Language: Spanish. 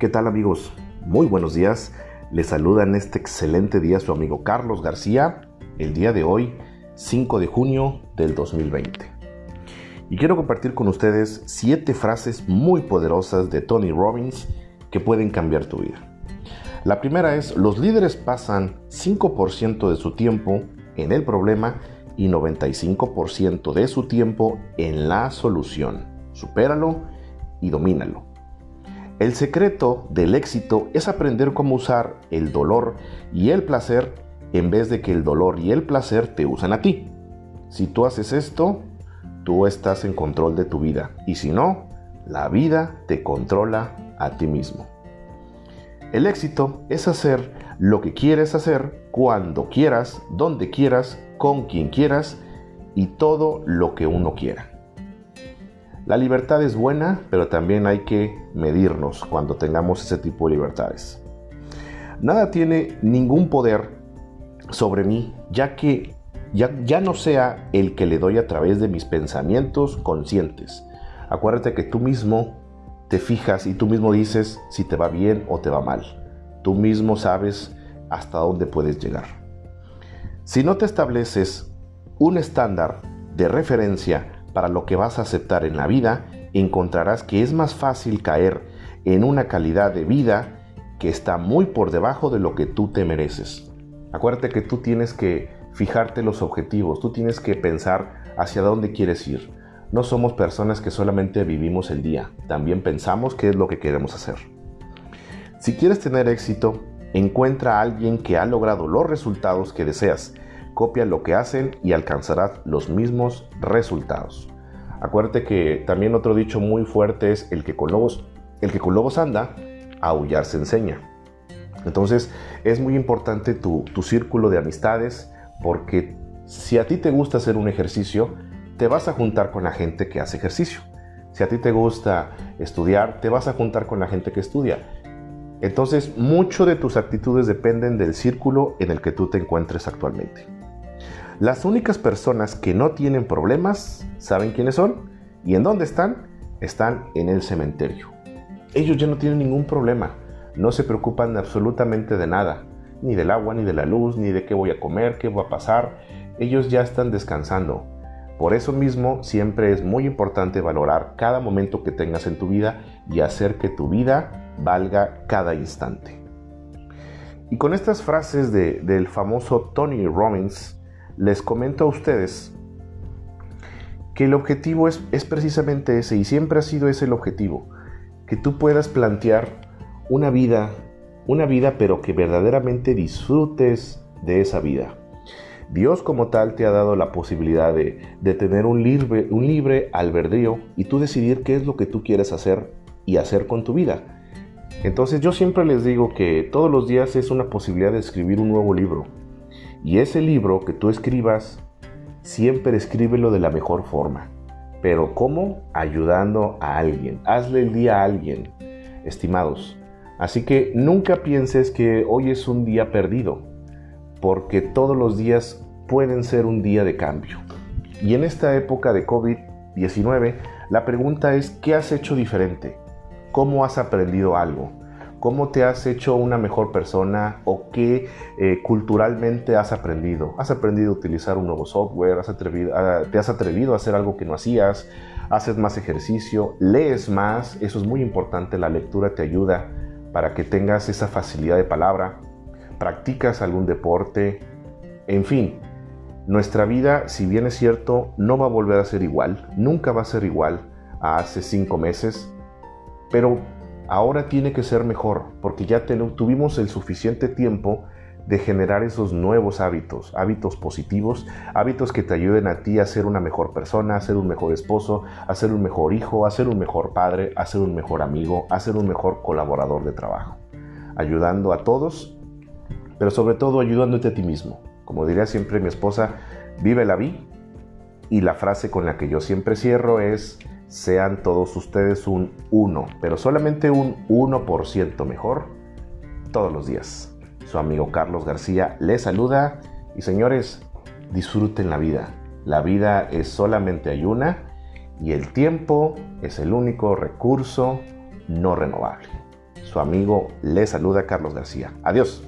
¿Qué tal amigos? Muy buenos días. Les saluda en este excelente día su amigo Carlos García, el día de hoy, 5 de junio del 2020. Y quiero compartir con ustedes siete frases muy poderosas de Tony Robbins que pueden cambiar tu vida. La primera es, los líderes pasan 5% de su tiempo en el problema y 95% de su tiempo en la solución. Supéralo y domínalo. El secreto del éxito es aprender cómo usar el dolor y el placer en vez de que el dolor y el placer te usen a ti. Si tú haces esto, tú estás en control de tu vida y si no, la vida te controla a ti mismo. El éxito es hacer lo que quieres hacer cuando quieras, donde quieras, con quien quieras y todo lo que uno quiera. La libertad es buena, pero también hay que medirnos cuando tengamos ese tipo de libertades. Nada tiene ningún poder sobre mí, ya que ya, no sea el que le doy a través de mis pensamientos conscientes. Acuérdate que tú mismo te fijas y tú mismo dices si te va bien o te va mal. Tú mismo sabes hasta dónde puedes llegar. Si no te estableces un estándar de referencia para lo que vas a aceptar en la vida, encontrarás que es más fácil caer en una calidad de vida que está muy por debajo de lo que tú te mereces. Acuérdate que tú tienes que fijarte los objetivos, tú tienes que pensar hacia dónde quieres ir. No somos personas que solamente vivimos el día, también pensamos qué es lo que queremos hacer. Si quieres tener éxito, encuentra a alguien que ha logrado los resultados que deseas copia lo que hacen y alcanzarás los mismos resultados. Acuérdate que también otro dicho muy fuerte es el que con lobos, el que con lobos anda, aullar se enseña. Entonces es muy importante tu, tu círculo de amistades porque si a ti te gusta hacer un ejercicio, te vas a juntar con la gente que hace ejercicio. Si a ti te gusta estudiar, te vas a juntar con la gente que estudia. Entonces, mucho de tus actitudes dependen del círculo en el que tú te encuentres actualmente. Las únicas personas que no tienen problemas, ¿saben quiénes son? ¿Y en dónde están? Están en el cementerio. Ellos ya no tienen ningún problema, no se preocupan absolutamente de nada, ni del agua, ni de la luz, ni de qué voy a comer, qué va a pasar. Ellos ya están descansando. Por eso mismo siempre es muy importante valorar cada momento que tengas en tu vida y hacer que tu vida valga cada instante. Y con estas frases del famoso Tony Robbins, les comento a ustedes que el objetivo es, es, precisamente ese y siempre ha sido ese el objetivo, que tú puedas plantear una vida, una vida pero que verdaderamente disfrutes de esa vida. Dios como tal te ha dado la posibilidad de, de tener un libre, un libre albedrío y tú decidir qué es lo que tú quieres hacer y hacer con tu vida. Entonces yo siempre les digo que todos los días es una posibilidad de escribir un nuevo libro, y ese libro que tú escribas, siempre escríbelo de la mejor forma. Pero ¿cómo? Ayudando a alguien. Hazle el día a alguien, estimados. Así que nunca pienses que hoy es un día perdido, porque todos los días pueden ser un día de cambio. Y en esta época de COVID-19, la pregunta es, ¿qué has hecho diferente? ¿Cómo has aprendido algo? ¿Cómo te has hecho una mejor persona o qué eh, culturalmente has aprendido? ¿Has aprendido a utilizar un nuevo software? ¿Has atrevido, ah, ¿Te has atrevido a hacer algo que no hacías? ¿Haces más ejercicio? ¿Lees más? Eso es muy importante. La lectura te ayuda para que tengas esa facilidad de palabra. ¿Practicas algún deporte? En fin, nuestra vida, si bien es cierto, no va a volver a ser igual. Nunca va a ser igual a hace cinco meses. Pero ahora tiene que ser mejor, porque ya tuvimos el suficiente tiempo de generar esos nuevos hábitos, hábitos positivos, hábitos que te ayuden a ti a ser una mejor persona, a ser un mejor esposo, a ser un mejor hijo, a ser un mejor padre, a ser un mejor amigo, a ser un mejor colaborador de trabajo, ayudando a todos, pero sobre todo ayudándote a ti mismo. Como diría siempre mi esposa, vive la vida y la frase con la que yo siempre cierro es, sean todos ustedes un 1, pero solamente un 1% mejor todos los días. Su amigo Carlos García les saluda y señores, disfruten la vida. La vida es solamente hay una y el tiempo es el único recurso no renovable. su amigo le saluda Carlos García. Adiós.